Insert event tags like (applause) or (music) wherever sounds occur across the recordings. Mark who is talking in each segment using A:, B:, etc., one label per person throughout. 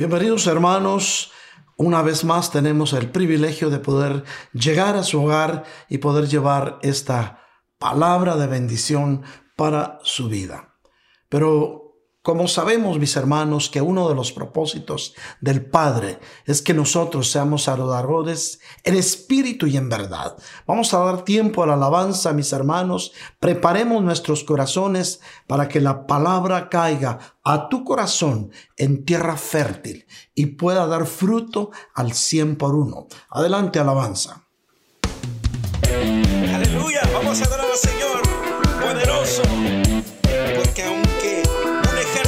A: Bienvenidos hermanos. Una vez más tenemos el privilegio de poder llegar a su hogar y poder llevar esta palabra de bendición para su vida. Pero como sabemos, mis hermanos, que uno de los propósitos del Padre es que nosotros seamos adoradores en espíritu y en verdad. Vamos a dar tiempo a la alabanza, mis hermanos. Preparemos nuestros corazones para que la palabra caiga a tu corazón en tierra fértil y pueda dar fruto al cien por uno. Adelante, alabanza.
B: Aleluya, vamos a adorar al Señor poderoso,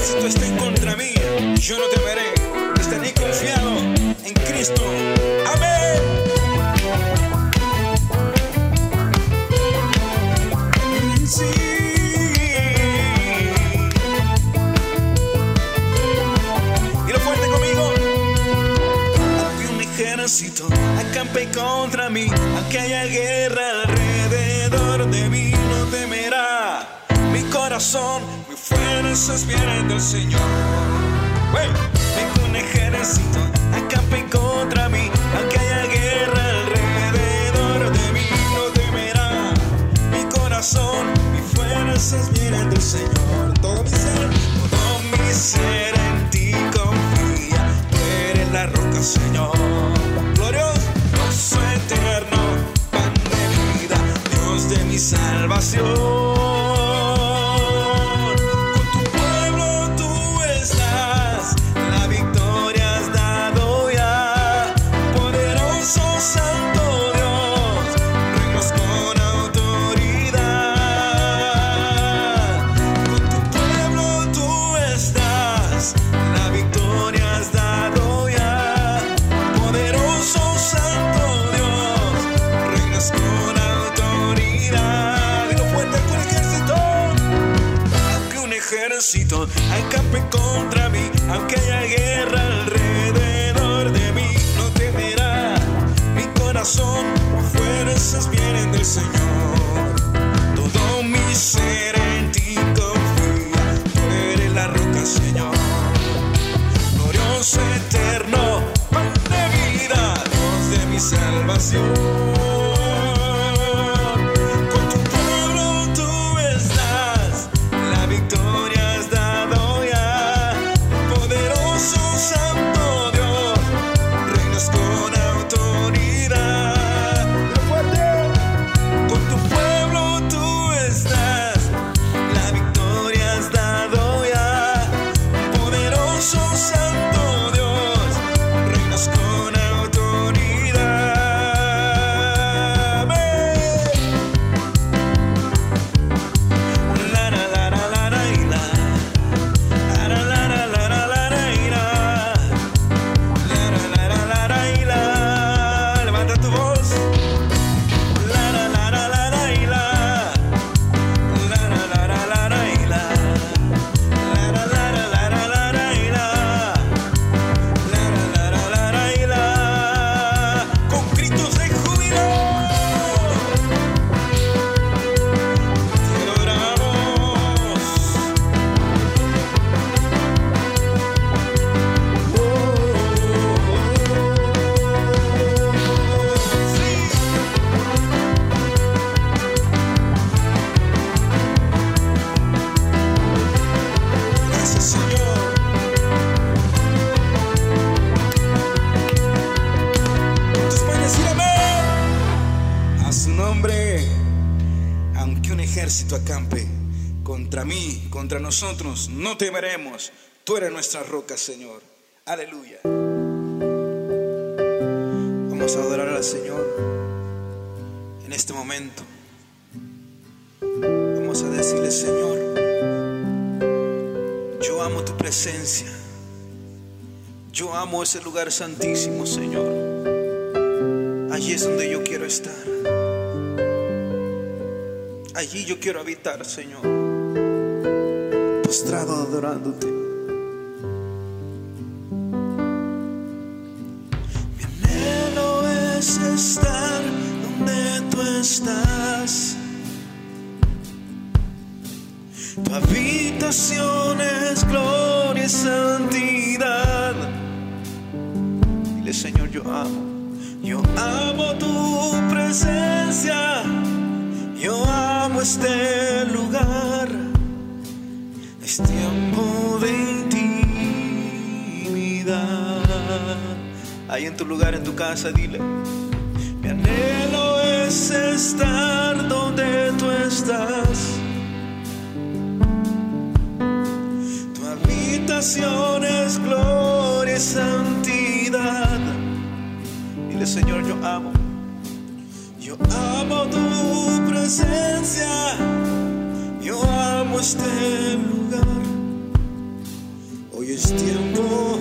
B: ejército está en contra mí, yo no temeré, estaré confiado en Cristo. Amén. Sí. Y lo fuerte conmigo. Aunque un ejército acampe contra mí, aunque haya guerra alrededor de mí, no temerá mi corazón fuerzas vienen del Señor. Vengo un ejército, acampe contra mí, aunque haya guerra alrededor de mí, no temerá mi corazón, mis fuerzas vienen del Señor. Todo mi ser, todo mi ser en ti confía, tú eres la roca, Señor. Glorioso, eterno, pan de vida, Dios de mi salvación. Nosotros no temeremos. Tú eres nuestra roca, Señor. Aleluya. Vamos a adorar al Señor en este momento. Vamos a decirle, Señor, yo amo tu presencia. Yo amo ese lugar santísimo, Señor. Allí es donde yo quiero estar. Allí yo quiero habitar, Señor postrado adorándote. Mi anhelo es estar donde tú estás. Tu habitación es gloria y santidad. Dile, Señor, yo amo. Yo amo tu presencia. Yo amo este lugar. Es tiempo de intimidad. Ahí en tu lugar, en tu casa, dile. Mi anhelo es estar donde tú estás. Tu habitación es gloria y santidad. Dile, Señor, yo amo. Yo amo tu presencia. Este lugar. Hoy es tiempo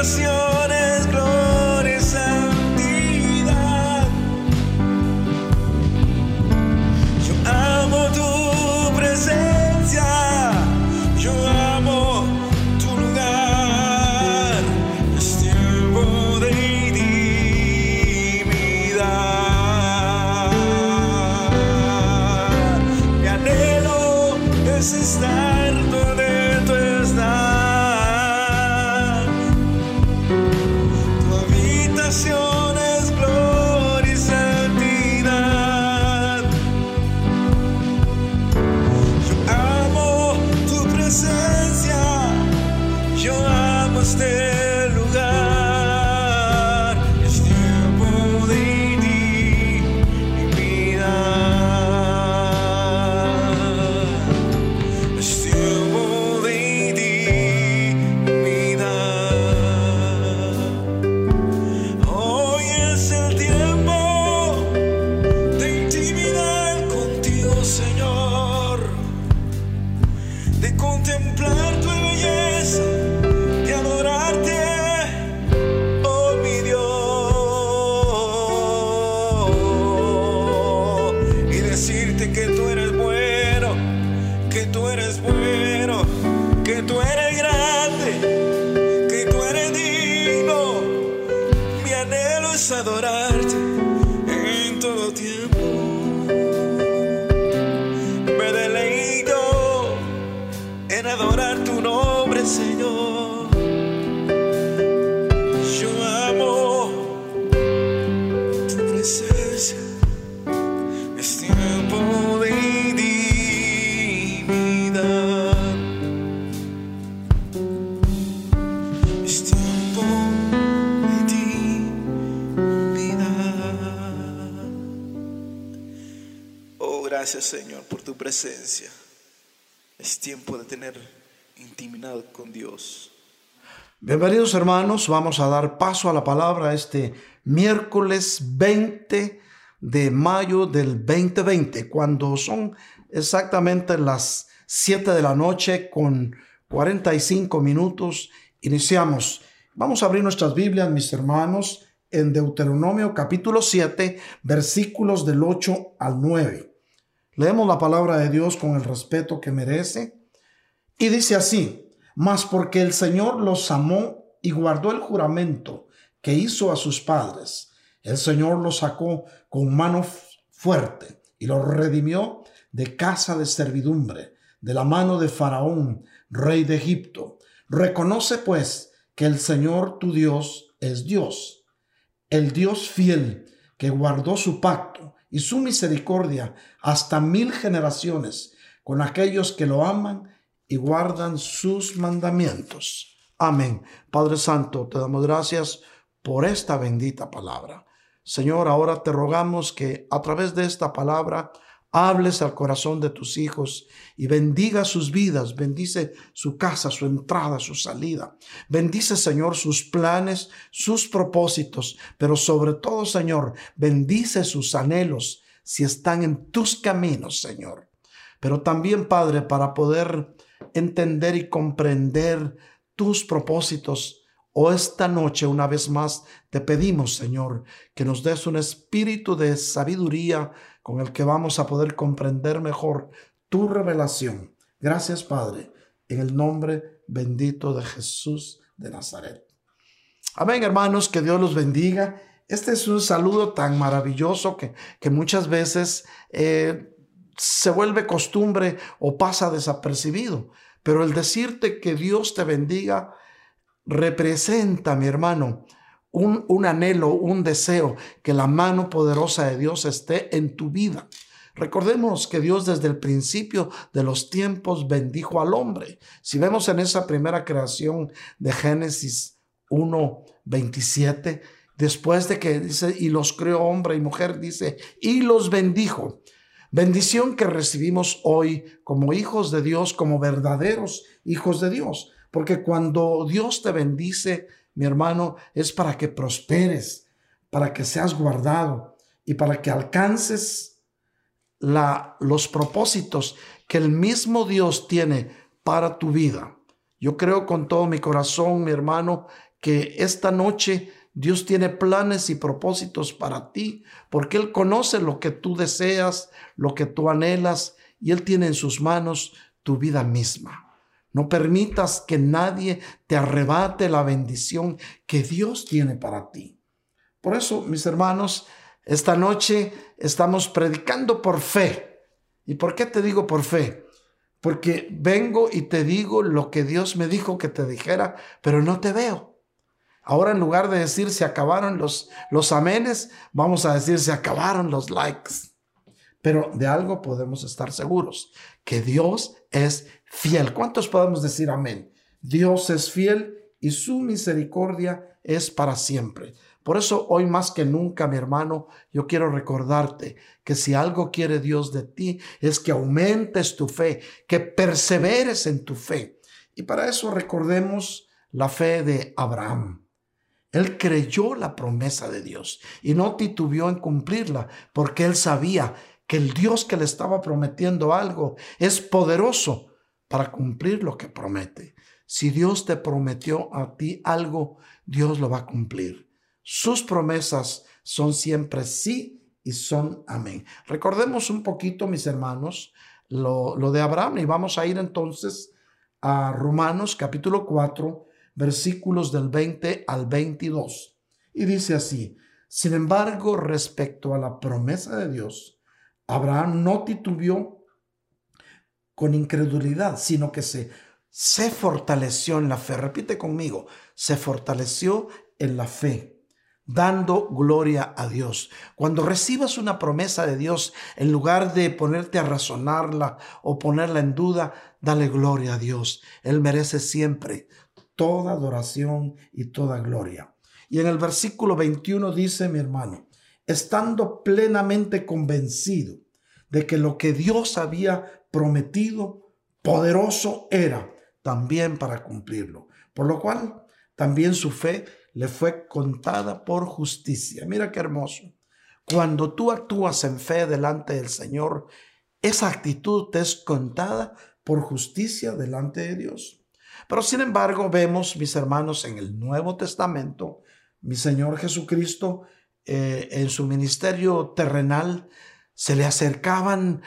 B: Habitación es Señor. Yo amo tu presencia. Es tiempo de intimidad. Es tiempo de intimidad. Oh, gracias Señor por tu presencia. Es tiempo de tener con Dios.
A: Bienvenidos hermanos, vamos a dar paso a la palabra este miércoles 20 de mayo del 2020, cuando son exactamente las 7 de la noche con 45 minutos. Iniciamos. Vamos a abrir nuestras Biblias, mis hermanos, en Deuteronomio capítulo 7, versículos del 8 al 9. Leemos la palabra de Dios con el respeto que merece. Y dice así, mas porque el Señor los amó y guardó el juramento que hizo a sus padres, el Señor los sacó con mano fuerte y los redimió de casa de servidumbre, de la mano de Faraón, rey de Egipto. Reconoce pues que el Señor tu Dios es Dios, el Dios fiel que guardó su pacto y su misericordia hasta mil generaciones con aquellos que lo aman y guardan sus mandamientos. Amén. Padre Santo, te damos gracias por esta bendita palabra. Señor, ahora te rogamos que a través de esta palabra hables al corazón de tus hijos y bendiga sus vidas, bendice su casa, su entrada, su salida. Bendice, Señor, sus planes, sus propósitos, pero sobre todo, Señor, bendice sus anhelos si están en tus caminos, Señor. Pero también, Padre, para poder entender y comprender tus propósitos, o esta noche, una vez más, te pedimos, Señor, que nos des un espíritu de sabiduría con el que vamos a poder comprender mejor tu revelación. Gracias, Padre, en el nombre bendito de Jesús de Nazaret. Amén, hermanos, que Dios los bendiga. Este es un saludo tan maravilloso que, que muchas veces eh, se vuelve costumbre o pasa desapercibido. Pero el decirte que Dios te bendiga representa, mi hermano, un, un, anhelo, un deseo, que la mano poderosa de Dios esté en tu vida. Recordemos que Dios desde el principio de los tiempos bendijo al hombre. Si vemos en esa primera creación de Génesis 1, 27, después de que dice, y los creó hombre y mujer, dice, y los bendijo. Bendición que recibimos hoy como hijos de Dios, como verdaderos hijos de Dios. Porque cuando Dios te bendice, mi hermano, es para que prosperes, para que seas guardado y para que alcances la, los propósitos que el mismo Dios tiene para tu vida. Yo creo con todo mi corazón, mi hermano, que esta noche Dios tiene planes y propósitos para ti, porque Él conoce lo que tú deseas, lo que tú anhelas, y Él tiene en sus manos tu vida misma. No permitas que nadie te arrebate la bendición que Dios tiene para ti. Por eso, mis hermanos, esta noche estamos predicando por fe. ¿Y por qué te digo por fe? Porque vengo y te digo lo que Dios me dijo que te dijera, pero no te veo. Ahora en lugar de decir se acabaron los, los amenes, vamos a decir se acabaron los likes. Pero de algo podemos estar seguros, que Dios es fiel. ¿Cuántos podemos decir amén? Dios es fiel y su misericordia es para siempre. Por eso hoy más que nunca, mi hermano, yo quiero recordarte que si algo quiere Dios de ti es que aumentes tu fe, que perseveres en tu fe. Y para eso recordemos la fe de Abraham. Él creyó la promesa de Dios y no titubeó en cumplirla porque él sabía que el Dios que le estaba prometiendo algo es poderoso para cumplir lo que promete. Si Dios te prometió a ti algo, Dios lo va a cumplir. Sus promesas son siempre sí y son amén. Recordemos un poquito, mis hermanos, lo, lo de Abraham y vamos a ir entonces a Romanos capítulo 4, versículos del 20 al 22. Y dice así, sin embargo, respecto a la promesa de Dios, Abraham no titubeó con incredulidad, sino que se, se fortaleció en la fe. Repite conmigo, se fortaleció en la fe, dando gloria a Dios. Cuando recibas una promesa de Dios, en lugar de ponerte a razonarla o ponerla en duda, dale gloria a Dios. Él merece siempre toda adoración y toda gloria. Y en el versículo 21 dice mi hermano, estando plenamente convencido de que lo que Dios había prometido, poderoso era también para cumplirlo. Por lo cual, también su fe le fue contada por justicia. Mira qué hermoso. Cuando tú actúas en fe delante del Señor, esa actitud te es contada por justicia delante de Dios. Pero sin embargo, vemos, mis hermanos, en el Nuevo Testamento, mi Señor Jesucristo, eh, en su ministerio terrenal, se le acercaban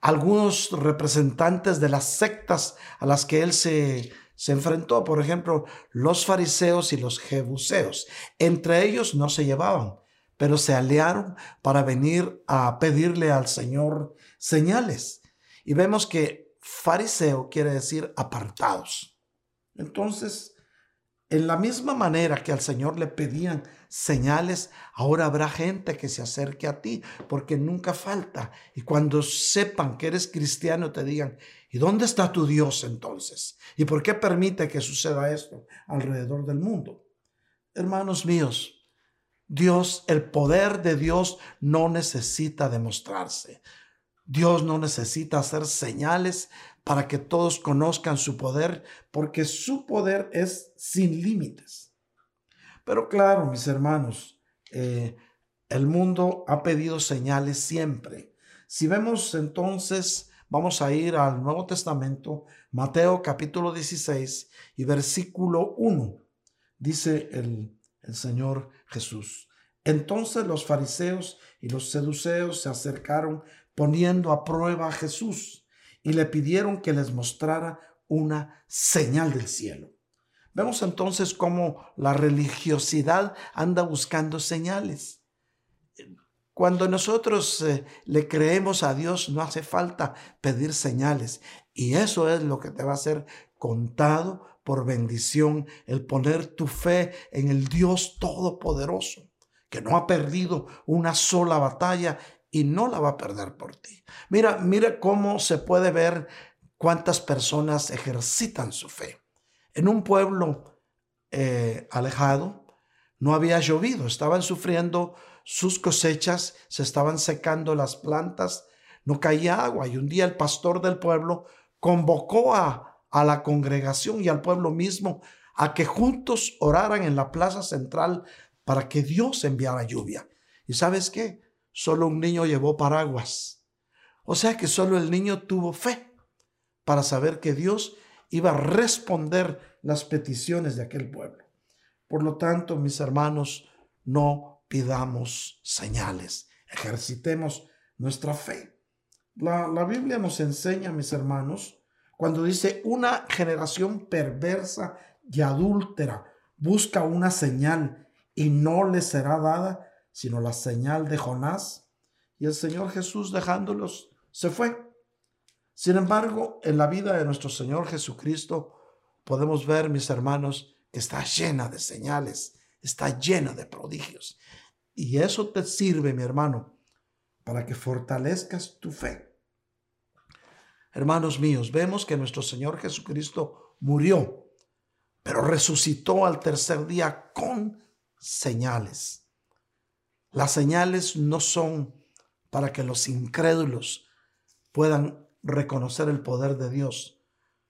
A: algunos representantes de las sectas a las que él se, se enfrentó, por ejemplo, los fariseos y los jebuseos. Entre ellos no se llevaban, pero se aliaron para venir a pedirle al Señor señales. Y vemos que fariseo quiere decir apartados. Entonces, en la misma manera que al Señor le pedían señales, ahora habrá gente que se acerque a ti, porque nunca falta. Y cuando sepan que eres cristiano, te digan, ¿y dónde está tu Dios entonces? ¿Y por qué permite que suceda esto alrededor del mundo? Hermanos míos, Dios, el poder de Dios no necesita demostrarse. Dios no necesita hacer señales para que todos conozcan su poder, porque su poder es sin límites. Pero claro, mis hermanos, eh, el mundo ha pedido señales siempre. Si vemos entonces, vamos a ir al Nuevo Testamento, Mateo capítulo 16 y versículo 1. Dice el, el Señor Jesús. Entonces los fariseos y los seduceos se acercaron poniendo a prueba a Jesús y le pidieron que les mostrara una señal del cielo. Vemos entonces cómo la religiosidad anda buscando señales. Cuando nosotros eh, le creemos a Dios no hace falta pedir señales y eso es lo que te va a ser contado por bendición, el poner tu fe en el Dios Todopoderoso, que no ha perdido una sola batalla y no la va a perder por ti. Mira, mira cómo se puede ver cuántas personas ejercitan su fe. En un pueblo eh, alejado no había llovido, estaban sufriendo sus cosechas, se estaban secando las plantas, no caía agua y un día el pastor del pueblo convocó a, a la congregación y al pueblo mismo a que juntos oraran en la plaza central para que Dios enviara lluvia. ¿Y sabes qué? Solo un niño llevó paraguas. O sea que solo el niño tuvo fe para saber que Dios iba a responder las peticiones de aquel pueblo. Por lo tanto, mis hermanos, no pidamos señales, ejercitemos nuestra fe. La, la Biblia nos enseña, mis hermanos, cuando dice una generación perversa y adúltera busca una señal y no le será dada sino la señal de Jonás. Y el Señor Jesús dejándolos se fue. Sin embargo, en la vida de nuestro Señor Jesucristo podemos ver, mis hermanos, que está llena de señales, está llena de prodigios. Y eso te sirve, mi hermano, para que fortalezcas tu fe. Hermanos míos, vemos que nuestro Señor Jesucristo murió, pero resucitó al tercer día con señales. Las señales no son para que los incrédulos puedan reconocer el poder de Dios.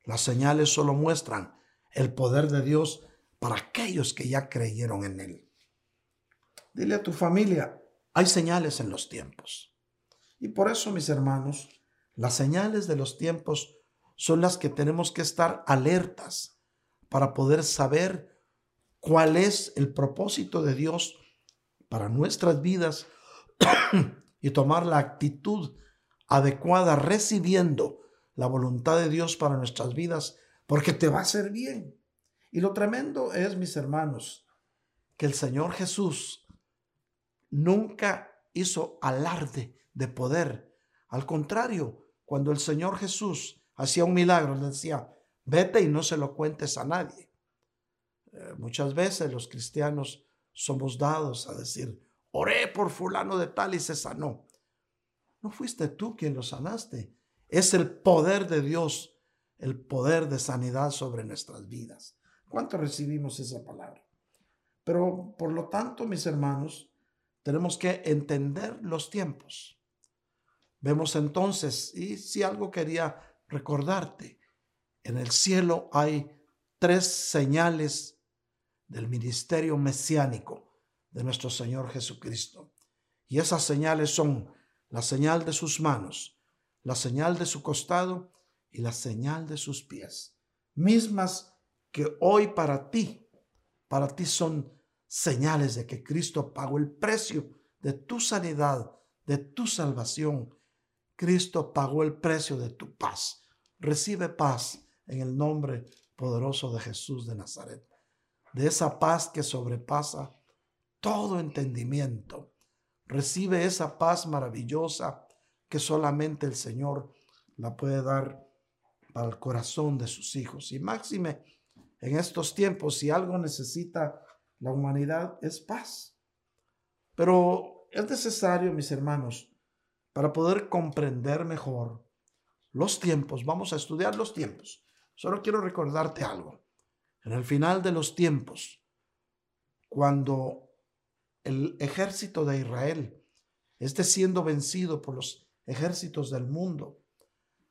A: Las señales solo muestran el poder de Dios para aquellos que ya creyeron en Él. Dile a tu familia, hay señales en los tiempos. Y por eso, mis hermanos, las señales de los tiempos son las que tenemos que estar alertas para poder saber cuál es el propósito de Dios para nuestras vidas (clears throat) y tomar la actitud adecuada recibiendo la voluntad de Dios para nuestras vidas, porque te va a hacer bien. Y lo tremendo es, mis hermanos, que el Señor Jesús nunca hizo alarde de poder. Al contrario, cuando el Señor Jesús hacía un milagro, le decía, vete y no se lo cuentes a nadie. Eh, muchas veces los cristianos somos dados a decir, oré por fulano de tal y se sanó. No fuiste tú quien lo sanaste. Es el poder de Dios, el poder de sanidad sobre nuestras vidas. ¿Cuánto recibimos esa palabra? Pero por lo tanto, mis hermanos, tenemos que entender los tiempos. Vemos entonces, y si algo quería recordarte, en el cielo hay tres señales del ministerio mesiánico de nuestro Señor Jesucristo. Y esas señales son la señal de sus manos, la señal de su costado y la señal de sus pies, mismas que hoy para ti, para ti son señales de que Cristo pagó el precio de tu sanidad, de tu salvación. Cristo pagó el precio de tu paz. Recibe paz en el nombre poderoso de Jesús de Nazaret de esa paz que sobrepasa todo entendimiento. Recibe esa paz maravillosa que solamente el Señor la puede dar para el corazón de sus hijos. Y máxime en estos tiempos, si algo necesita la humanidad, es paz. Pero es necesario, mis hermanos, para poder comprender mejor los tiempos, vamos a estudiar los tiempos. Solo quiero recordarte algo. En el final de los tiempos, cuando el ejército de Israel esté siendo vencido por los ejércitos del mundo,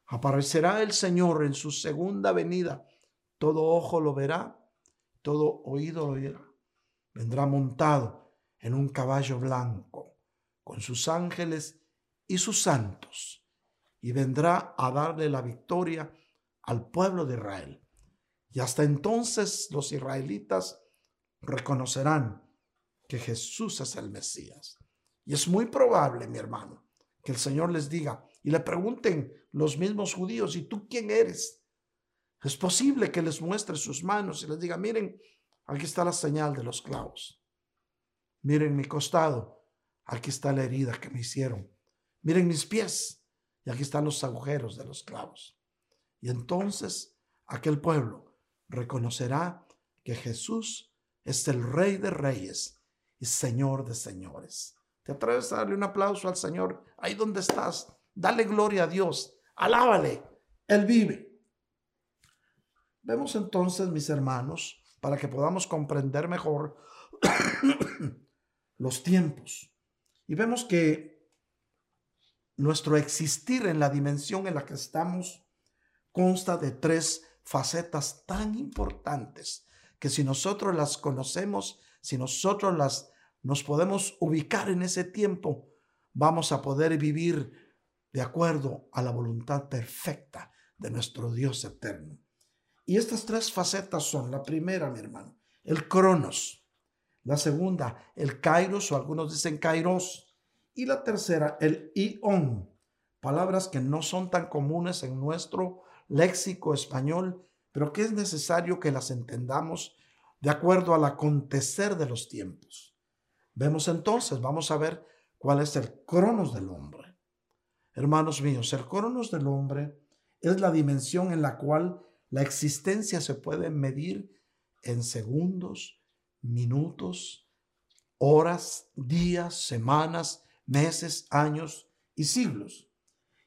A: aparecerá el Señor en su segunda venida. Todo ojo lo verá, todo oído lo oirá. Vendrá montado en un caballo blanco, con sus ángeles y sus santos, y vendrá a darle la victoria al pueblo de Israel. Y hasta entonces los israelitas reconocerán que Jesús es el Mesías. Y es muy probable, mi hermano, que el Señor les diga y le pregunten los mismos judíos, ¿y tú quién eres? Es posible que les muestre sus manos y les diga, miren, aquí está la señal de los clavos. Miren mi costado, aquí está la herida que me hicieron. Miren mis pies, y aquí están los agujeros de los clavos. Y entonces aquel pueblo reconocerá que Jesús es el Rey de Reyes y Señor de Señores. ¿Te atreves a darle un aplauso al Señor ahí donde estás? Dale gloria a Dios, alábale, Él vive. Vemos entonces, mis hermanos, para que podamos comprender mejor (coughs) los tiempos. Y vemos que nuestro existir en la dimensión en la que estamos consta de tres facetas tan importantes que si nosotros las conocemos, si nosotros las nos podemos ubicar en ese tiempo, vamos a poder vivir de acuerdo a la voluntad perfecta de nuestro Dios eterno. Y estas tres facetas son, la primera, mi hermano, el cronos, la segunda, el kairos, o algunos dicen kairos, y la tercera, el ion, palabras que no son tan comunes en nuestro léxico español, pero que es necesario que las entendamos de acuerdo al acontecer de los tiempos. Vemos entonces, vamos a ver cuál es el cronos del hombre. Hermanos míos, el cronos del hombre es la dimensión en la cual la existencia se puede medir en segundos, minutos, horas, días, semanas, meses, años y siglos.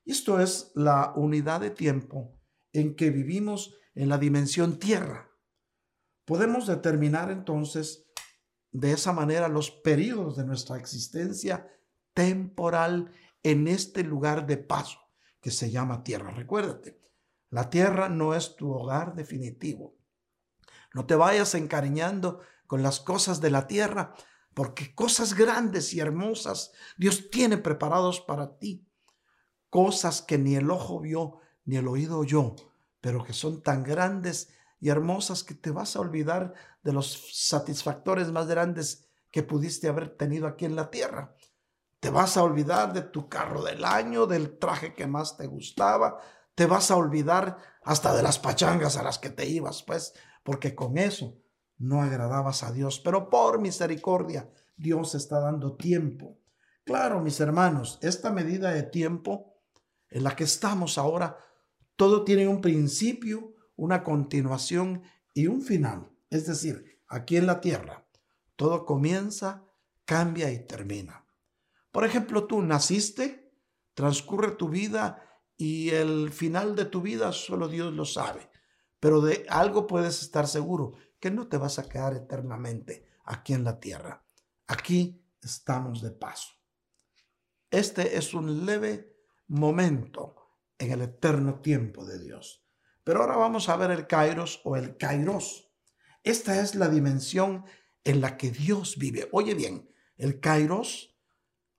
A: Esto es la unidad de tiempo en que vivimos en la dimensión tierra. Podemos determinar entonces de esa manera los periodos de nuestra existencia temporal en este lugar de paso que se llama tierra. Recuérdate, la tierra no es tu hogar definitivo. No te vayas encariñando con las cosas de la tierra, porque cosas grandes y hermosas Dios tiene preparados para ti. Cosas que ni el ojo vio ni el oído oyó, pero que son tan grandes y hermosas que te vas a olvidar de los satisfactores más grandes que pudiste haber tenido aquí en la tierra. Te vas a olvidar de tu carro del año, del traje que más te gustaba, te vas a olvidar hasta de las pachangas a las que te ibas, pues, porque con eso no agradabas a Dios. Pero por misericordia, Dios está dando tiempo. Claro, mis hermanos, esta medida de tiempo en la que estamos ahora, todo tiene un principio, una continuación y un final. Es decir, aquí en la tierra, todo comienza, cambia y termina. Por ejemplo, tú naciste, transcurre tu vida y el final de tu vida solo Dios lo sabe. Pero de algo puedes estar seguro, que no te vas a quedar eternamente aquí en la tierra. Aquí estamos de paso. Este es un leve momento en el eterno tiempo de Dios. Pero ahora vamos a ver el kairos o el kairos. Esta es la dimensión en la que Dios vive. Oye bien, el kairos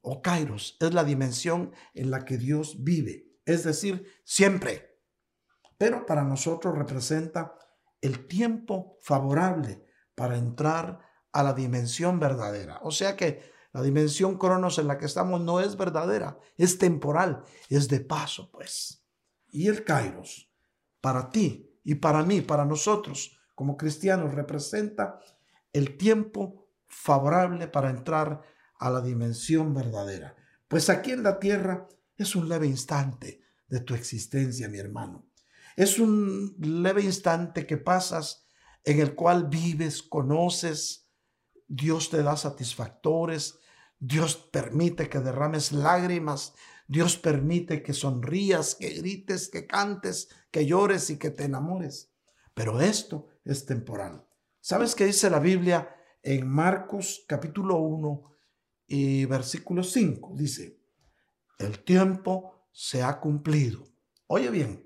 A: o kairos es la dimensión en la que Dios vive, es decir, siempre. Pero para nosotros representa el tiempo favorable para entrar a la dimensión verdadera. O sea que la dimensión cronos en la que estamos no es verdadera, es temporal, es de paso, pues. Y el kairos para ti y para mí, para nosotros como cristianos, representa el tiempo favorable para entrar a la dimensión verdadera. Pues aquí en la tierra es un leve instante de tu existencia, mi hermano. Es un leve instante que pasas en el cual vives, conoces, Dios te da satisfactores, Dios permite que derrames lágrimas, Dios permite que sonrías, que grites, que cantes, que llores y que te enamores. Pero esto es temporal. ¿Sabes qué dice la Biblia en Marcos capítulo 1 y versículo 5? Dice, el tiempo se ha cumplido. Oye bien,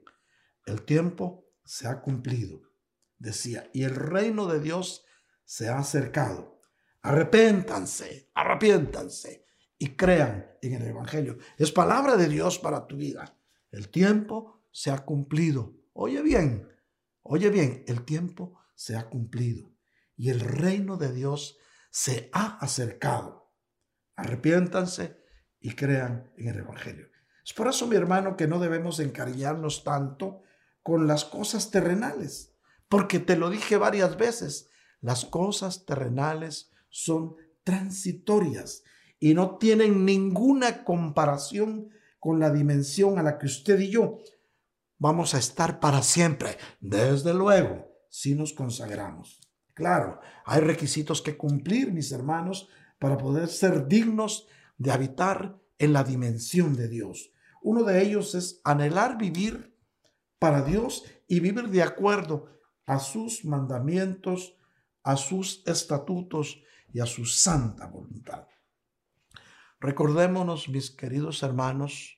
A: el tiempo se ha cumplido. Decía, y el reino de Dios se ha acercado. Arrepéntanse, arrepiéntanse y crean en el Evangelio. Es palabra de Dios para tu vida. El tiempo se ha cumplido. Oye bien, oye bien, el tiempo se ha cumplido y el reino de Dios se ha acercado. Arrepiéntanse y crean en el Evangelio. Es por eso, mi hermano, que no debemos encariñarnos tanto con las cosas terrenales, porque te lo dije varias veces, las cosas terrenales son transitorias y no tienen ninguna comparación con la dimensión a la que usted y yo vamos a estar para siempre. Desde luego, si nos consagramos. Claro, hay requisitos que cumplir, mis hermanos, para poder ser dignos de habitar en la dimensión de Dios. Uno de ellos es anhelar vivir para Dios y vivir de acuerdo a sus mandamientos, a sus estatutos y a su santa voluntad. Recordémonos, mis queridos hermanos,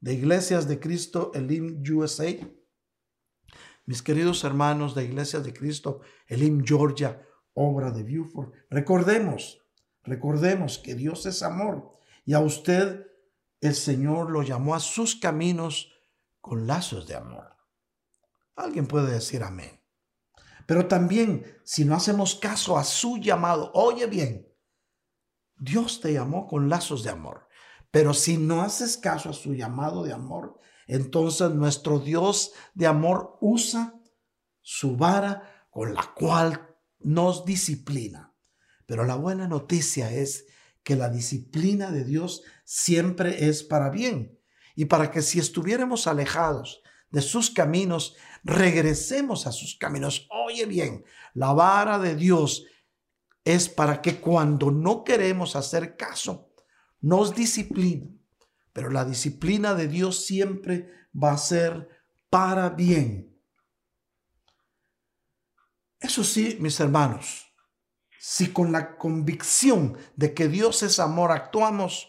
A: de Iglesias de Cristo Elim USA, mis queridos hermanos de Iglesias de Cristo Elim Georgia, obra de Buford. Recordemos, recordemos que Dios es amor y a usted el Señor lo llamó a sus caminos con lazos de amor. Alguien puede decir amén. Pero también, si no hacemos caso a su llamado, oye bien, Dios te llamó con lazos de amor. Pero si no haces caso a su llamado de amor, entonces nuestro Dios de amor usa su vara con la cual nos disciplina. Pero la buena noticia es que la disciplina de Dios siempre es para bien y para que si estuviéramos alejados de sus caminos, regresemos a sus caminos. Oye bien, la vara de Dios es para que cuando no queremos hacer caso, nos disciplina. Pero la disciplina de Dios siempre va a ser para bien. Eso sí, mis hermanos, si con la convicción de que Dios es amor actuamos,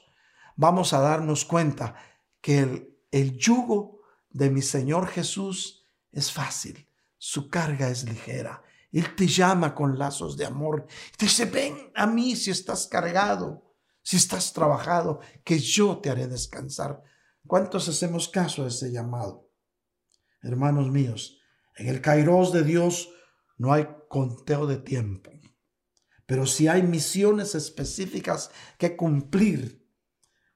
A: vamos a darnos cuenta que el, el yugo de mi Señor Jesús es fácil, su carga es ligera. Él te llama con lazos de amor. Te dice, ven a mí si estás cargado, si estás trabajado, que yo te haré descansar. ¿Cuántos hacemos caso a ese llamado? Hermanos míos, en el kairos de Dios no hay conteo de tiempo, pero si hay misiones específicas que cumplir.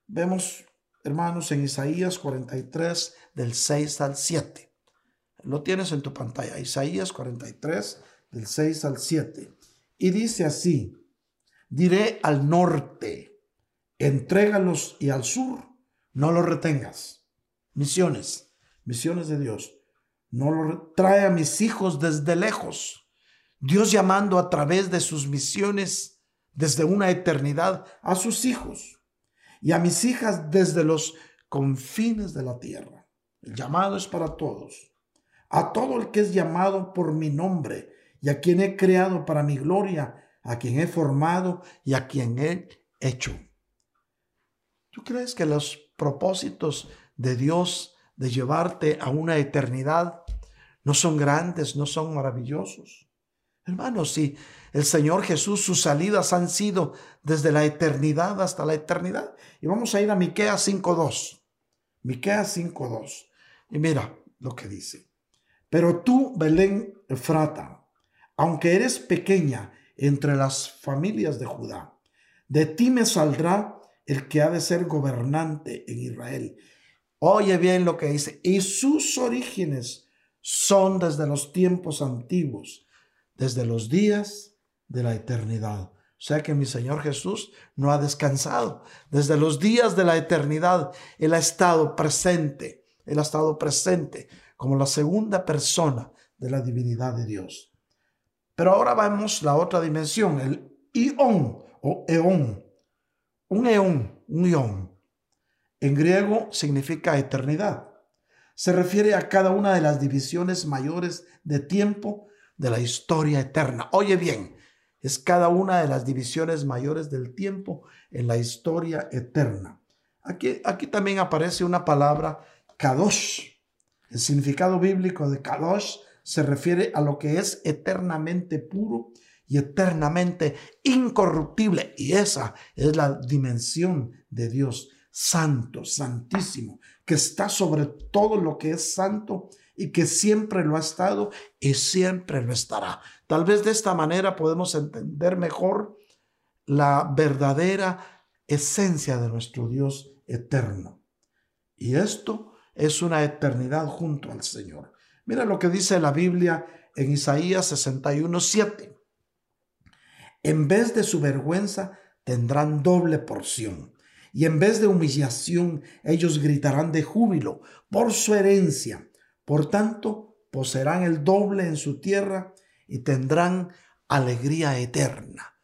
A: Vemos, hermanos, en Isaías 43, del 6 al 7. Lo tienes en tu pantalla, Isaías 43, del 6 al 7. Y dice así, diré al norte, entrégalos y al sur, no los retengas. Misiones, misiones de Dios. No lo trae a mis hijos desde lejos. Dios llamando a través de sus misiones desde una eternidad a sus hijos y a mis hijas desde los confines de la tierra. El llamado es para todos. A todo el que es llamado por mi nombre y a quien he creado para mi gloria, a quien he formado y a quien he hecho. ¿Tú crees que los propósitos de Dios de llevarte a una eternidad no son grandes, no son maravillosos? Hermanos, si el Señor Jesús, sus salidas han sido desde la eternidad hasta la eternidad. Y vamos a ir a Miqueas 5.2. Miqueas 5.2. Y mira lo que dice. Pero tú, Belén Efrata, aunque eres pequeña entre las familias de Judá, de ti me saldrá el que ha de ser gobernante en Israel. Oye bien lo que dice, y sus orígenes son desde los tiempos antiguos, desde los días de la eternidad. O sea que mi Señor Jesús no ha descansado. Desde los días de la eternidad, Él ha estado presente. Él ha estado presente como la segunda persona de la divinidad de Dios. Pero ahora vemos la otra dimensión, el ion o eón. Un eón, un ión. En griego significa eternidad. Se refiere a cada una de las divisiones mayores de tiempo de la historia eterna. Oye bien, es cada una de las divisiones mayores del tiempo en la historia eterna. Aquí, aquí también aparece una palabra, kadosh. El significado bíblico de kadosh se refiere a lo que es eternamente puro y eternamente incorruptible. Y esa es la dimensión de Dios, santo, santísimo, que está sobre todo lo que es santo y que siempre lo ha estado y siempre lo estará. Tal vez de esta manera podemos entender mejor la verdadera esencia de nuestro Dios eterno. Y esto es una eternidad junto al Señor. Mira lo que dice la Biblia en Isaías 61, 7. En vez de su vergüenza tendrán doble porción. Y en vez de humillación, ellos gritarán de júbilo por su herencia por tanto, poseerán el doble en su tierra y tendrán alegría eterna.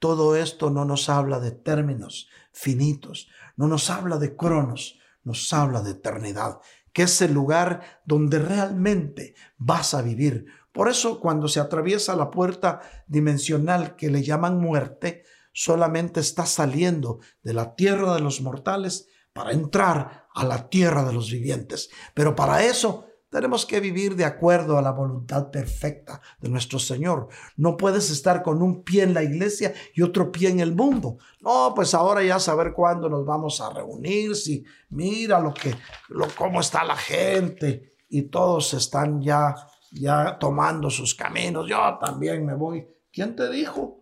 A: Todo esto no nos habla de términos finitos, no nos habla de cronos, nos habla de eternidad, que es el lugar donde realmente vas a vivir. Por eso cuando se atraviesa la puerta dimensional que le llaman muerte, solamente está saliendo de la tierra de los mortales para entrar a la tierra de los vivientes. Pero para eso tenemos que vivir de acuerdo a la voluntad perfecta de nuestro Señor. No puedes estar con un pie en la iglesia y otro pie en el mundo. No, pues ahora ya saber cuándo nos vamos a reunir, si mira lo que lo cómo está la gente y todos están ya ya tomando sus caminos. Yo también me voy. ¿Quién te dijo?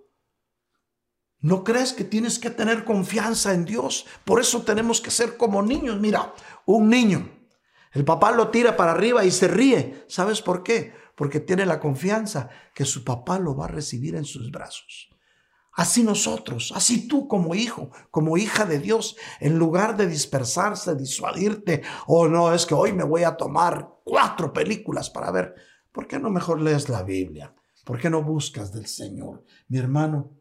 A: ¿No crees que tienes que tener confianza en Dios? Por eso tenemos que ser como niños. Mira, un niño el papá lo tira para arriba y se ríe. ¿Sabes por qué? Porque tiene la confianza que su papá lo va a recibir en sus brazos. Así nosotros, así tú como hijo, como hija de Dios, en lugar de dispersarse, disuadirte, oh, no, es que hoy me voy a tomar cuatro películas para ver, ¿por qué no mejor lees la Biblia? ¿Por qué no buscas del Señor? Mi hermano,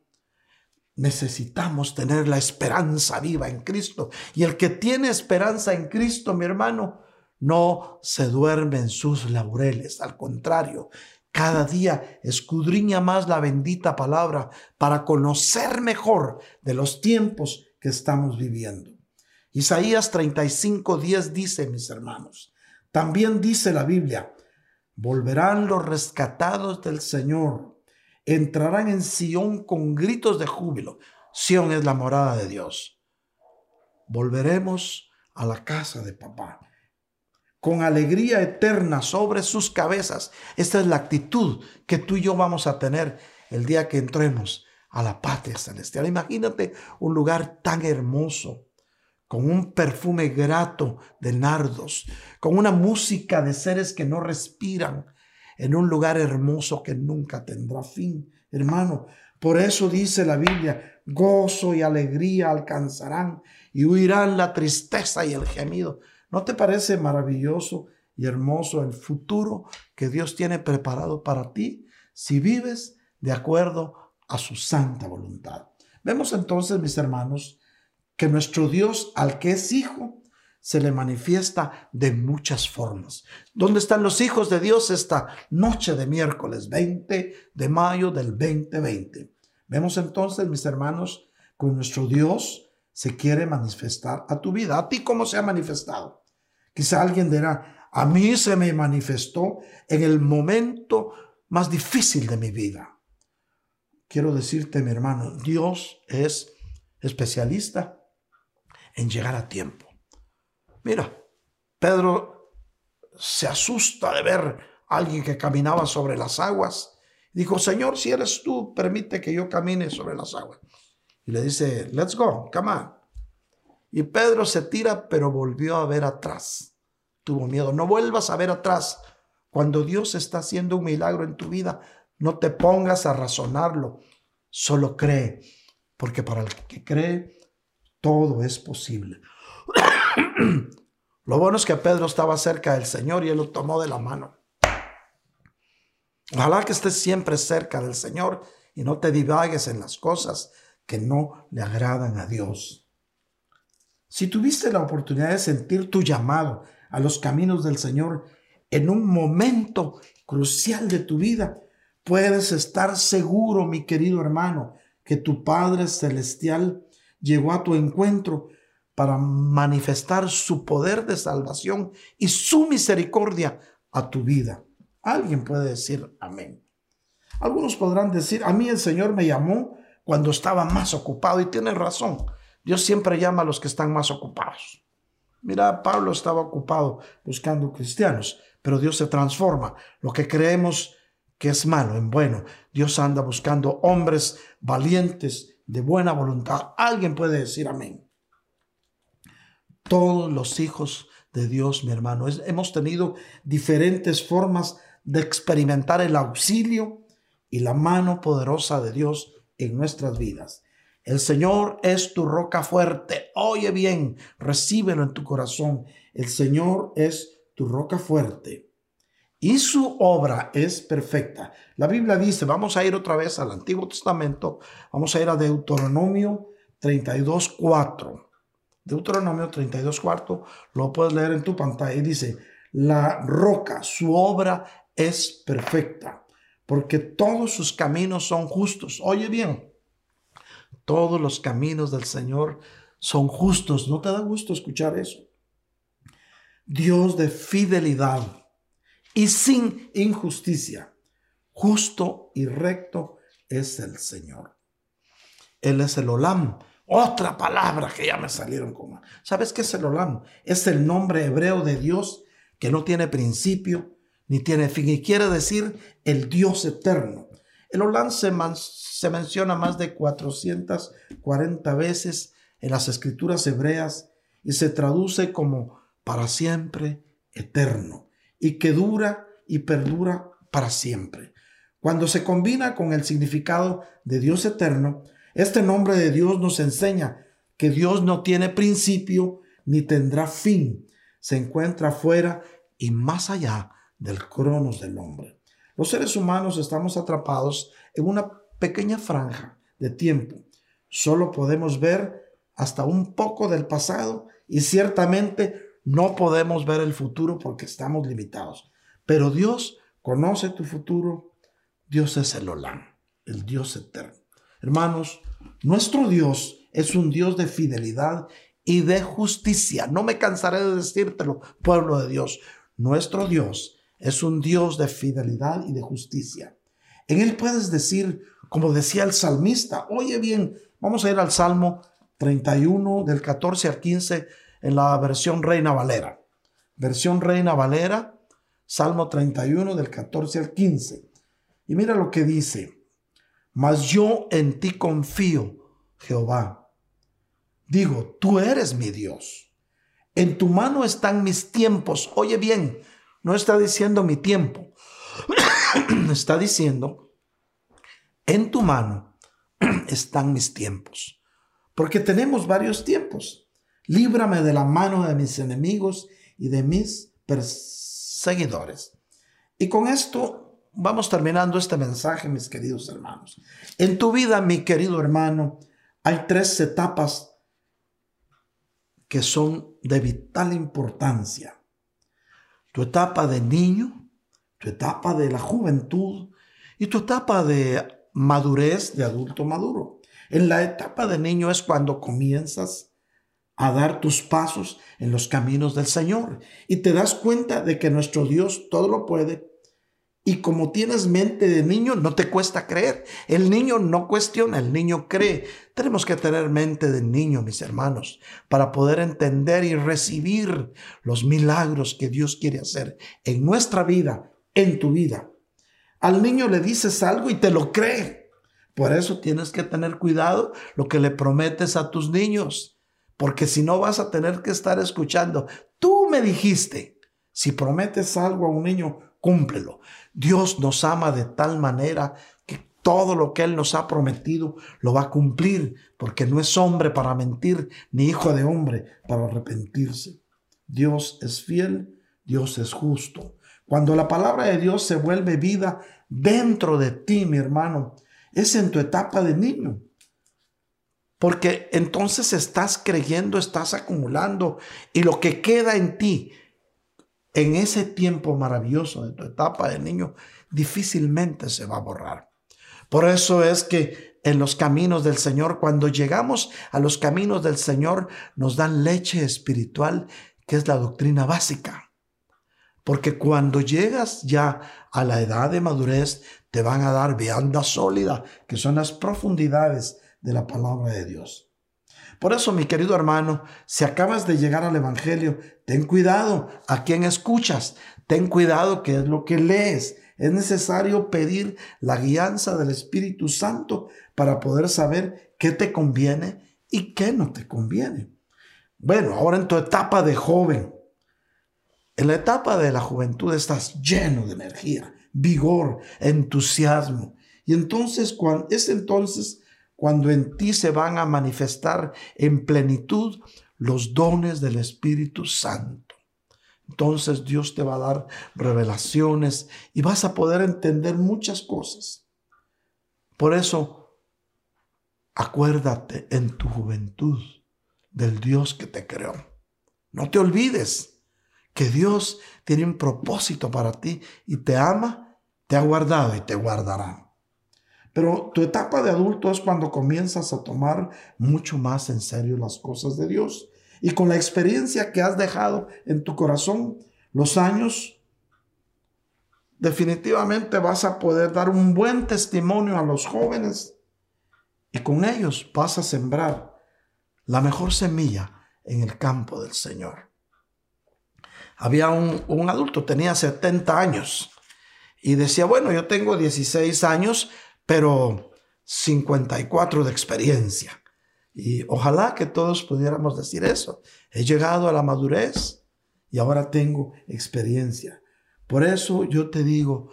A: necesitamos tener la esperanza viva en Cristo. Y el que tiene esperanza en Cristo, mi hermano, no se duerme en sus laureles, al contrario, cada día escudriña más la bendita palabra para conocer mejor de los tiempos que estamos viviendo. Isaías 35, 10 dice, mis hermanos, también dice la Biblia, volverán los rescatados del Señor, entrarán en Sión con gritos de júbilo. Sión es la morada de Dios. Volveremos a la casa de papá con alegría eterna sobre sus cabezas. Esta es la actitud que tú y yo vamos a tener el día que entremos a la patria celestial. Imagínate un lugar tan hermoso, con un perfume grato de nardos, con una música de seres que no respiran, en un lugar hermoso que nunca tendrá fin. Hermano, por eso dice la Biblia, gozo y alegría alcanzarán y huirán la tristeza y el gemido. ¿No te parece maravilloso y hermoso el futuro que Dios tiene preparado para ti si vives de acuerdo a su santa voluntad? Vemos entonces, mis hermanos, que nuestro Dios, al que es hijo, se le manifiesta de muchas formas. ¿Dónde están los hijos de Dios esta noche de miércoles 20 de mayo del 2020? Vemos entonces, mis hermanos, con nuestro Dios se quiere manifestar a tu vida. ¿A ti cómo se ha manifestado? Quizá alguien dirá, a mí se me manifestó en el momento más difícil de mi vida. Quiero decirte, mi hermano, Dios es especialista en llegar a tiempo. Mira, Pedro se asusta de ver a alguien que caminaba sobre las aguas. Dijo, Señor, si eres tú, permite que yo camine sobre las aguas. Y le dice, let's go, come on. Y Pedro se tira, pero volvió a ver atrás. Tuvo miedo. No vuelvas a ver atrás. Cuando Dios está haciendo un milagro en tu vida, no te pongas a razonarlo. Solo cree. Porque para el que cree, todo es posible. (clears throat) lo bueno es que Pedro estaba cerca del Señor y él lo tomó de la mano. Ojalá que estés siempre cerca del Señor y no te divagues en las cosas que no le agradan a Dios. Si tuviste la oportunidad de sentir tu llamado a los caminos del Señor en un momento crucial de tu vida, puedes estar seguro, mi querido hermano, que tu Padre Celestial llegó a tu encuentro para manifestar su poder de salvación y su misericordia a tu vida. Alguien puede decir amén. Algunos podrán decir, a mí el Señor me llamó cuando estaba más ocupado y tiene razón. Dios siempre llama a los que están más ocupados. Mira, Pablo estaba ocupado buscando cristianos, pero Dios se transforma. Lo que creemos que es malo en bueno, Dios anda buscando hombres valientes, de buena voluntad. Alguien puede decir amén. Todos los hijos de Dios, mi hermano, hemos tenido diferentes formas de experimentar el auxilio y la mano poderosa de Dios en nuestras vidas. El Señor es tu roca fuerte. Oye bien, recíbelo en tu corazón. El Señor es tu roca fuerte. Y su obra es perfecta. La Biblia dice, vamos a ir otra vez al Antiguo Testamento, vamos a ir a Deuteronomio 32, 4. Deuteronomio 32, 4, lo puedes leer en tu pantalla y dice, la roca, su obra es perfecta, porque todos sus caminos son justos. Oye bien, todos los caminos del Señor son justos. ¿No te da gusto escuchar eso? Dios de fidelidad y sin injusticia. Justo y recto es el Señor. Él es el Olam. Otra palabra que ya me salieron como. ¿Sabes qué es el Olam? Es el nombre hebreo de Dios que no tiene principio ni tiene fin y quiere decir el Dios eterno. El Olam se, se menciona más de 440 veces en las escrituras hebreas y se traduce como para siempre eterno y que dura y perdura para siempre. Cuando se combina con el significado de Dios eterno, este nombre de Dios nos enseña que Dios no tiene principio ni tendrá fin. Se encuentra fuera y más allá del cronos del hombre. Los seres humanos estamos atrapados en una pequeña franja de tiempo. Solo podemos ver hasta un poco del pasado y ciertamente no podemos ver el futuro porque estamos limitados. Pero Dios conoce tu futuro. Dios es el Olam, el Dios eterno. Hermanos, nuestro Dios es un Dios de fidelidad y de justicia. No me cansaré de decírtelo, pueblo de Dios. Nuestro Dios es un Dios de fidelidad y de justicia. En Él puedes decir, como decía el salmista, oye bien, vamos a ir al Salmo 31 del 14 al 15 en la versión Reina Valera. Versión Reina Valera, Salmo 31 del 14 al 15. Y mira lo que dice, mas yo en ti confío, Jehová. Digo, tú eres mi Dios. En tu mano están mis tiempos. Oye bien, no está diciendo mi tiempo. (clears throat) está diciendo, en tu mano (clears throat) están mis tiempos. Porque tenemos varios tiempos. Líbrame de la mano de mis enemigos y de mis perseguidores. Y con esto vamos terminando este mensaje, mis queridos hermanos. En tu vida, mi querido hermano, hay tres etapas que son de vital importancia tu etapa de niño, tu etapa de la juventud y tu etapa de madurez de adulto maduro. En la etapa de niño es cuando comienzas a dar tus pasos en los caminos del Señor y te das cuenta de que nuestro Dios todo lo puede y como tienes mente de niño, no te cuesta creer. El niño no cuestiona, el niño cree. Tenemos que tener mente de niño, mis hermanos, para poder entender y recibir los milagros que Dios quiere hacer en nuestra vida, en tu vida. Al niño le dices algo y te lo cree. Por eso tienes que tener cuidado lo que le prometes a tus niños, porque si no vas a tener que estar escuchando. Tú me dijiste, si prometes algo a un niño, cúmplelo. Dios nos ama de tal manera que todo lo que Él nos ha prometido lo va a cumplir, porque no es hombre para mentir, ni hijo de hombre para arrepentirse. Dios es fiel, Dios es justo. Cuando la palabra de Dios se vuelve vida, dentro de ti, mi hermano, es en tu etapa de niño. Porque entonces estás creyendo, estás acumulando y lo que queda en ti en ese tiempo maravilloso de tu etapa de niño difícilmente se va a borrar. Por eso es que en los caminos del Señor, cuando llegamos a los caminos del Señor, nos dan leche espiritual, que es la doctrina básica. Porque cuando llegas ya a la edad de madurez, te van a dar vianda sólida, que son las profundidades de la palabra de Dios. Por eso, mi querido hermano, si acabas de llegar al Evangelio, ten cuidado a quien escuchas, ten cuidado qué es lo que lees. Es necesario pedir la guianza del Espíritu Santo para poder saber qué te conviene y qué no te conviene. Bueno, ahora en tu etapa de joven, en la etapa de la juventud estás lleno de energía, vigor, entusiasmo. Y entonces, cuando, es entonces cuando en ti se van a manifestar en plenitud los dones del Espíritu Santo. Entonces Dios te va a dar revelaciones y vas a poder entender muchas cosas. Por eso, acuérdate en tu juventud del Dios que te creó. No te olvides que Dios tiene un propósito para ti y te ama, te ha guardado y te guardará. Pero tu etapa de adulto es cuando comienzas a tomar mucho más en serio las cosas de Dios. Y con la experiencia que has dejado en tu corazón, los años, definitivamente vas a poder dar un buen testimonio a los jóvenes. Y con ellos vas a sembrar la mejor semilla en el campo del Señor. Había un, un adulto, tenía 70 años, y decía, bueno, yo tengo 16 años, pero 54 de experiencia. Y ojalá que todos pudiéramos decir eso. He llegado a la madurez y ahora tengo experiencia. Por eso yo te digo,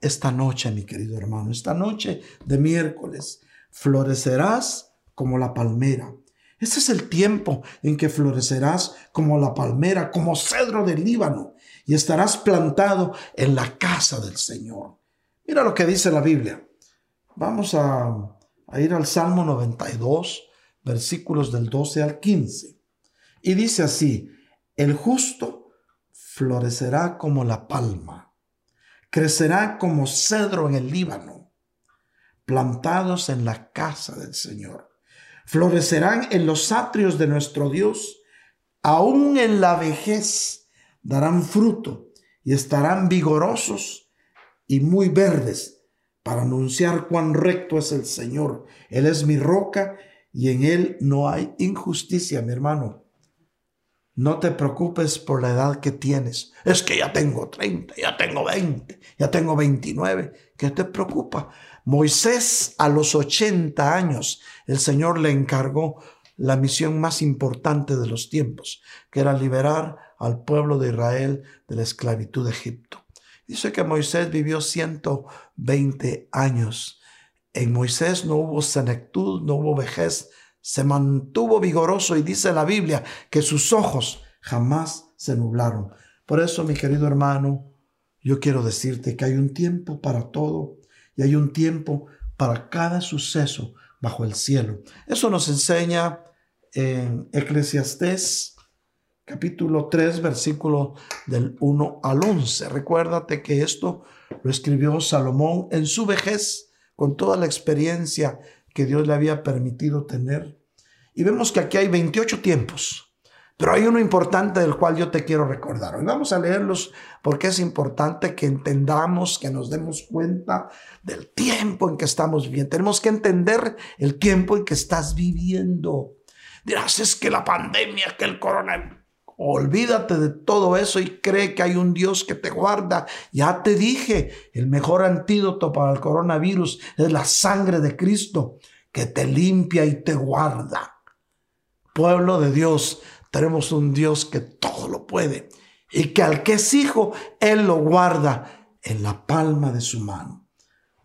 A: esta noche, mi querido hermano, esta noche de miércoles, florecerás como la palmera. Ese es el tiempo en que florecerás como la palmera, como cedro del Líbano, y estarás plantado en la casa del Señor. Mira lo que dice la Biblia. Vamos a, ir al Salmo 92, versículos del 12 al 15. Y dice así, el justo florecerá como la palma, crecerá como cedro en el Líbano, plantados en la casa del Señor. Florecerán en los atrios de nuestro Dios, aún en la vejez darán fruto y estarán vigorosos y muy verdes para anunciar cuán recto es el Señor. Él es mi roca y en Él no hay injusticia, mi hermano. No te preocupes por la edad que tienes. Es que ya tengo 30, ya tengo 20, ya tengo 29. ¿Qué te preocupa? Moisés a los 80 años, el Señor le encargó la misión más importante de los tiempos, que era liberar al pueblo de Israel de la esclavitud de Egipto. Dice que Moisés vivió 120 años. En Moisés no hubo senectud, no hubo vejez, se mantuvo vigoroso y dice la Biblia que sus ojos jamás se nublaron. Por eso, mi querido hermano, yo quiero decirte que hay un tiempo para todo y hay un tiempo para cada suceso bajo el cielo. Eso nos enseña en Eclesiastés capítulo 3, versículo del 1 al 11. Recuérdate que esto lo escribió Salomón en su vejez, con toda la experiencia que Dios le había permitido tener. Y vemos que aquí hay 28 tiempos, pero hay uno importante del cual yo te quiero recordar. Hoy vamos a leerlos porque es importante que entendamos, que nos demos cuenta del tiempo en que estamos viviendo. Tenemos que entender el tiempo en que estás viviendo. Dirás, es que la pandemia, que el coronavirus Olvídate de todo eso y cree que hay un Dios que te guarda. Ya te dije, el mejor antídoto para el coronavirus es la sangre de Cristo que te limpia y te guarda. Pueblo de Dios, tenemos un Dios que todo lo puede y que al que es hijo, Él lo guarda en la palma de su mano.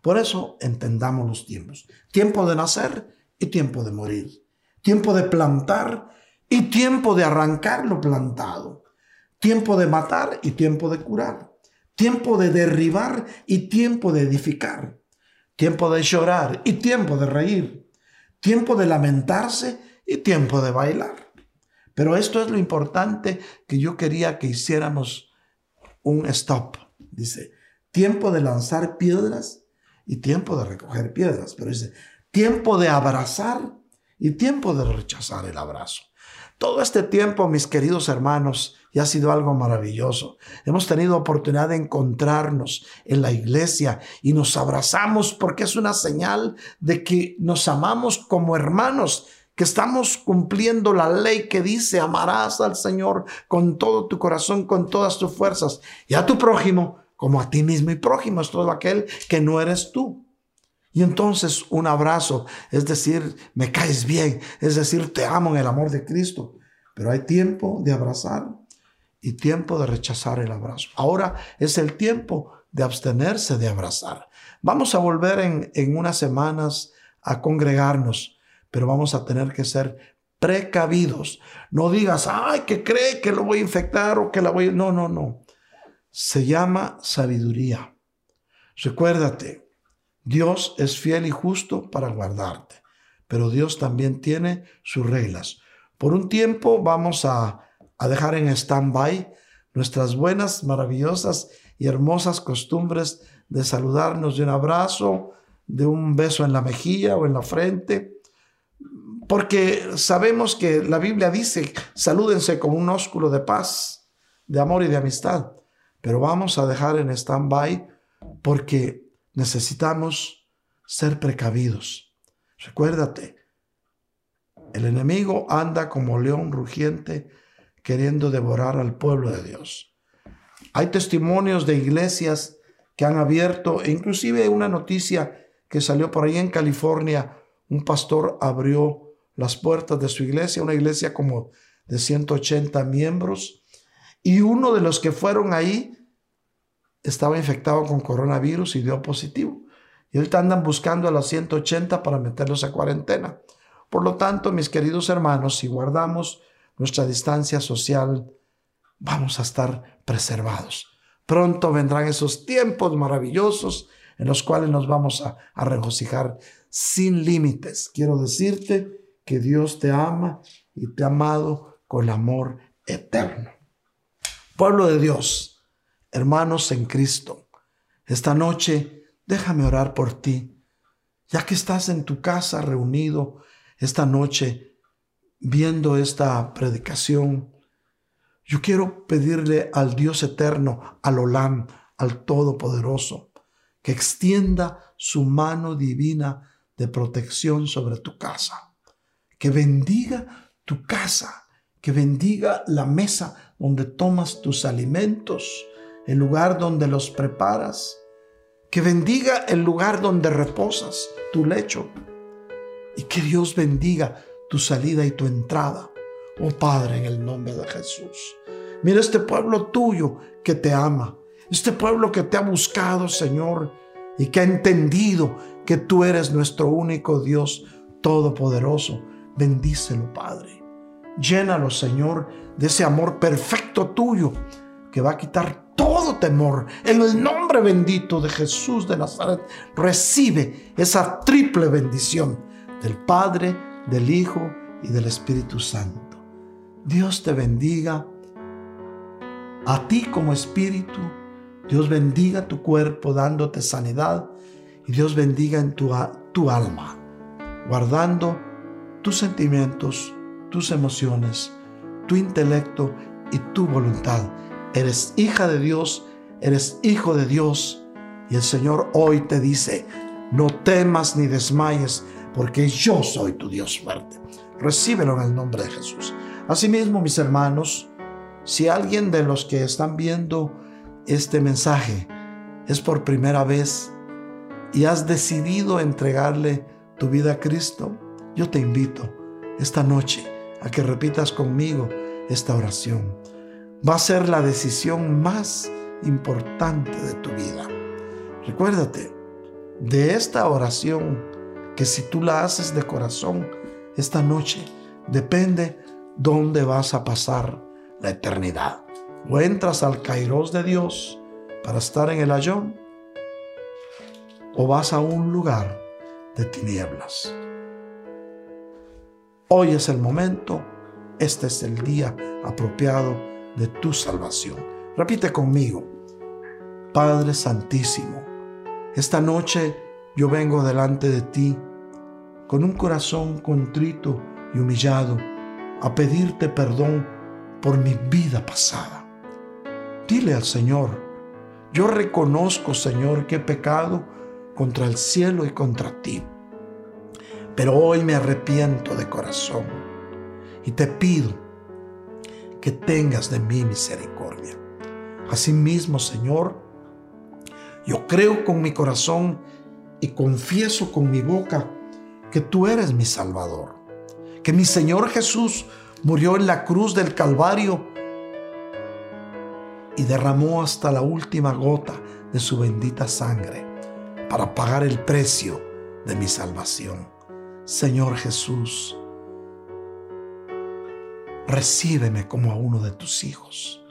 A: Por eso entendamos los tiempos. Tiempo de nacer y tiempo de morir. Tiempo de plantar y tiempo de arrancar lo plantado, tiempo de matar y tiempo de curar, tiempo de derribar y tiempo de edificar, tiempo de llorar y tiempo de reír, tiempo de lamentarse y tiempo de bailar. Pero esto es lo importante que yo quería que hiciéramos un stop. Dice, tiempo de lanzar piedras y tiempo de recoger piedras. Pero dice, tiempo de abrazar y tiempo de rechazar el abrazo. Todo este tiempo, mis queridos hermanos, y ha sido algo maravilloso. Hemos tenido oportunidad de encontrarnos en la iglesia y nos abrazamos porque es una señal de que nos amamos como hermanos, que estamos cumpliendo la ley que dice amarás al Señor con todo tu corazón, con todas tus fuerzas y a tu prójimo como a ti mismo y prójimo es todo aquel que no eres tú. Y entonces un abrazo, es decir, me caes bien, es decir, te amo en el amor de Cristo. Pero hay tiempo de abrazar y tiempo de rechazar el abrazo. Ahora es el tiempo de abstenerse de abrazar. Vamos a volver en, unas semanas a congregarnos, pero vamos a tener que ser precavidos. No digas, ay, que cree que lo voy a infectar o que la voy a... No, no, no. Se llama sabiduría. Recuérdate, Dios es fiel y justo para guardarte, pero Dios también tiene sus reglas. Por un tiempo vamos a dejar en stand-by nuestras buenas, maravillosas y hermosas costumbres de saludarnos de un abrazo, de un beso en la mejilla o en la frente, porque sabemos que la Biblia dice, salúdense con un ósculo de paz, de amor y de amistad, pero vamos a dejar en stand-by porque necesitamos ser precavidos. Recuérdate, el enemigo anda como león rugiente queriendo devorar al pueblo de Dios. Hay testimonios de iglesias que han abierto, e inclusive una noticia que salió por ahí en California, un pastor abrió las puertas de su iglesia, una iglesia como de 180 miembros, y uno de los que fueron ahí estaba infectado con coronavirus y dio positivo. Y ahorita andan buscando a los 180 para meterlos a cuarentena. Por lo tanto, mis queridos hermanos, si guardamos nuestra distancia social, vamos a estar preservados. Pronto vendrán esos tiempos maravillosos en los cuales nos vamos a, regocijar sin límites. Quiero decirte que Dios te ama y te ha amado con amor eterno. Pueblo de Dios, hermanos en Cristo, esta noche déjame orar por ti, ya que estás en tu casa reunido esta noche viendo esta predicación, yo quiero pedirle al Dios eterno, al Olam, al Todopoderoso, que extienda su mano divina de protección sobre tu casa, que bendiga tu casa, que bendiga la mesa donde tomas tus alimentos, el lugar donde los preparas, que bendiga el lugar donde reposas, tu lecho, y que Dios bendiga tu salida y tu entrada. Oh Padre, en el nombre de Jesús. Mira este pueblo tuyo que te ama, este pueblo que te ha buscado, Señor, y que ha entendido que tú eres nuestro único Dios todopoderoso. Bendícelo, Padre. Llénalo, Señor, de ese amor perfecto tuyo que va a quitar todo temor. En el nombre bendito de Jesús de Nazaret, recibe esa triple bendición del Padre, del Hijo y del Espíritu Santo. Dios te bendiga a ti como espíritu. Dios bendiga tu cuerpo dándote sanidad y Dios bendiga en tu, tu alma, guardando tus sentimientos, tus emociones, tu intelecto y tu voluntad. Eres hija de Dios, eres hijo de Dios y el Señor hoy te dice, no temas ni desmayes, porque yo soy tu Dios fuerte. Recíbelo en el nombre de Jesús. Asimismo, mis hermanos, si alguien de los que están viendo este mensaje es por primera vez y has decidido entregarle tu vida a Cristo, yo te invito esta noche a que repitas conmigo esta oración. Va a ser la decisión más importante de tu vida. Recuérdate, de esta oración que si tú la haces de corazón esta noche, depende dónde vas a pasar la eternidad. O entras al Kairos de Dios para estar en el ayón o vas a un lugar de tinieblas. Hoy es el momento, este es el día apropiado de tu salvación. Repite conmigo, Padre Santísimo, esta noche yo vengo delante de ti con un corazón contrito y humillado a pedirte perdón por mi vida pasada. Dile al Señor, yo reconozco, Señor, que he pecado contra el cielo y contra ti. Pero hoy me arrepiento de corazón y te pido que tengas de mí misericordia. Asimismo, Señor, yo creo con mi corazón y confieso con mi boca que tú eres mi Salvador, que mi Señor Jesús murió en la cruz del Calvario y derramó hasta la última gota de su bendita sangre para pagar el precio de mi salvación. Señor Jesús, recíbeme como a uno de tus hijos.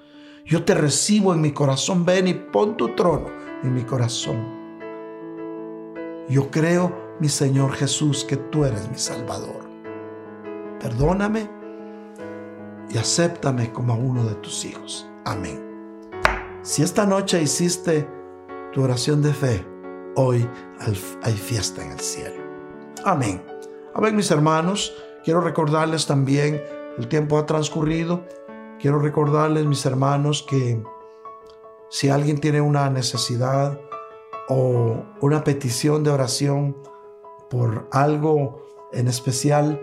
A: Yo te recibo en mi corazón, ven y pon tu trono en mi corazón. Yo creo, mi Señor Jesús, que tú eres mi Salvador. Perdóname y acéptame como a uno de tus hijos. Amén. Si esta noche hiciste tu oración de fe, hoy hay fiesta en el cielo. Amén. A ver, mis hermanos, quiero recordarles también, el tiempo ha transcurrido, quiero recordarles, mis hermanos, que si alguien tiene una necesidad o una petición de oración por algo en especial,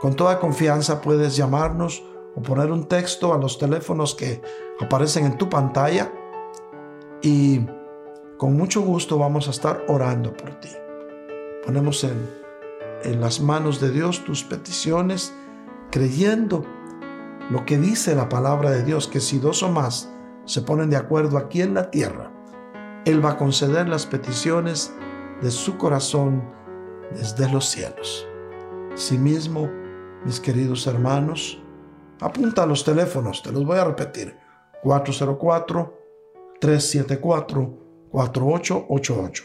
A: con toda confianza puedes llamarnos o poner un texto a los teléfonos que aparecen en tu pantalla y con mucho gusto vamos a estar orando por ti. Ponemos en, en las manos de Dios tus peticiones, creyendo lo que dice la palabra de Dios, que si dos o más se ponen de acuerdo aquí en la tierra, Él va a conceder las peticiones de su corazón desde los cielos. Asimismo, mis queridos hermanos, apunta a los teléfonos, te los voy a repetir. 404 374 4888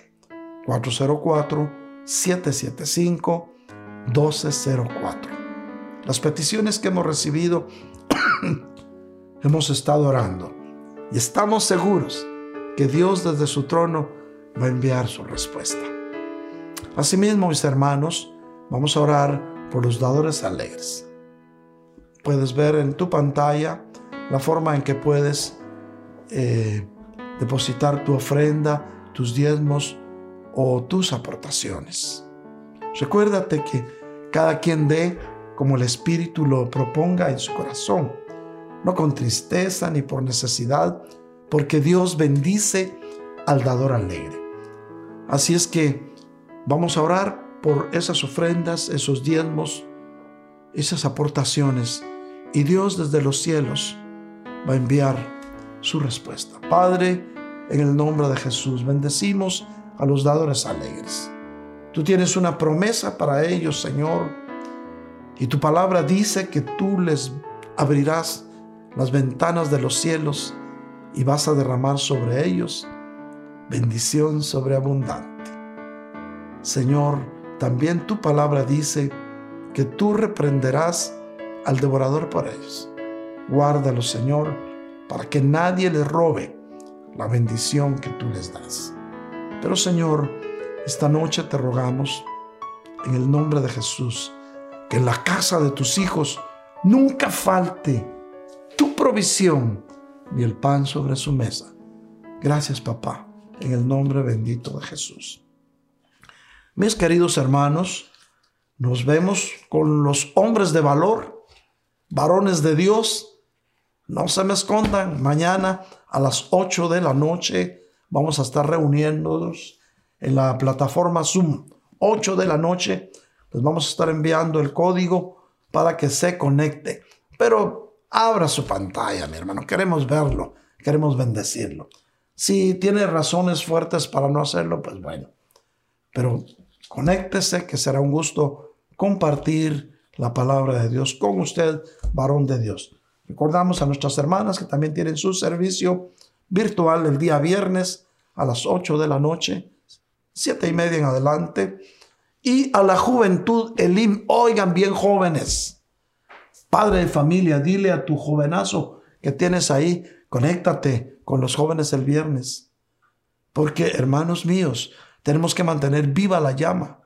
A: 404-775-1204. Las peticiones que hemos recibido, (coughs) hemos estado orando y estamos seguros que Dios desde su trono va a enviar su respuesta. Asimismo, mis hermanos, vamos a orar por los dadores alegres. Puedes ver en tu pantalla la forma en que puedes eh, depositar tu ofrenda, tus diezmos o tus aportaciones. Recuérdate que cada quien dé como el Espíritu lo proponga en su corazón, no con tristeza ni por necesidad, porque Dios bendice al dador alegre. Así es que vamos a orar por esas ofrendas, esos diezmos, esas aportaciones, y Dios desde los cielos va a enviar su respuesta. Padre, en el nombre de Jesús, bendecimos a los dadores alegres. Tú tienes una promesa para ellos, Señor, y tu palabra dice que tú les abrirás las ventanas de los cielos y vas a derramar sobre ellos bendición sobreabundante. Señor, también tu palabra dice que tú reprenderás al devorador por ellos. Guárdalo, Señor, para que nadie les robe la bendición que tú les das. Pero Señor, esta noche te rogamos, en el nombre de Jesús, que en la casa de tus hijos nunca falte tu provisión ni el pan sobre su mesa. Gracias, papá, en el nombre bendito de Jesús. Mis queridos hermanos, nos vemos con los hombres de valor, varones de Dios, no se me escondan, mañana a las 8 de la noche vamos a estar reuniéndonos en la plataforma Zoom. 8 de la noche les vamos a estar enviando el código para que se conecte. Pero abra su pantalla, mi hermano. Queremos verlo, queremos bendecirlo. Si tiene razones fuertes para no hacerlo, pues bueno. Pero conéctese, que será un gusto compartir la palabra de Dios con usted, varón de Dios. Recordamos a nuestras hermanas que también tienen su servicio virtual el día viernes a las 8 de la noche, siete y media en adelante. Y a la juventud, Elim, oigan bien jóvenes. Padre de familia, dile a tu jovenazo que tienes ahí, conéctate con los jóvenes el viernes. Porque, hermanos míos, tenemos que mantener viva la llama.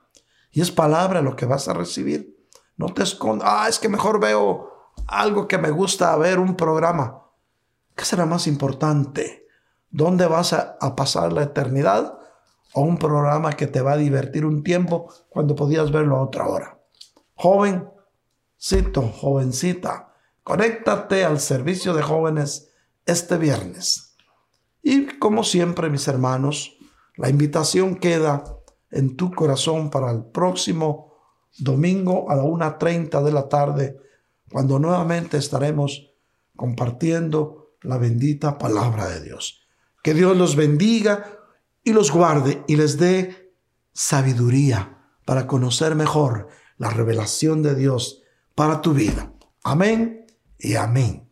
A: Y es palabra lo que vas a recibir. No te escondas. Ah, es que mejor veo algo que me gusta ver, un programa. ¿Qué será más importante? ¿Dónde vas a, a pasar la eternidad? ¿O un programa que te va a divertir un tiempo cuando podías verlo a otra hora? Joven, cito, jovencita, conéctate al servicio de jóvenes este viernes. Y como siempre, mis hermanos, la invitación queda en tu corazón para el próximo domingo a la 1.30 de la tarde, cuando nuevamente estaremos compartiendo la bendita palabra de Dios. Que Dios los bendiga y los guarde y les dé sabiduría para conocer mejor la revelación de Dios para tu vida. Amén y amén.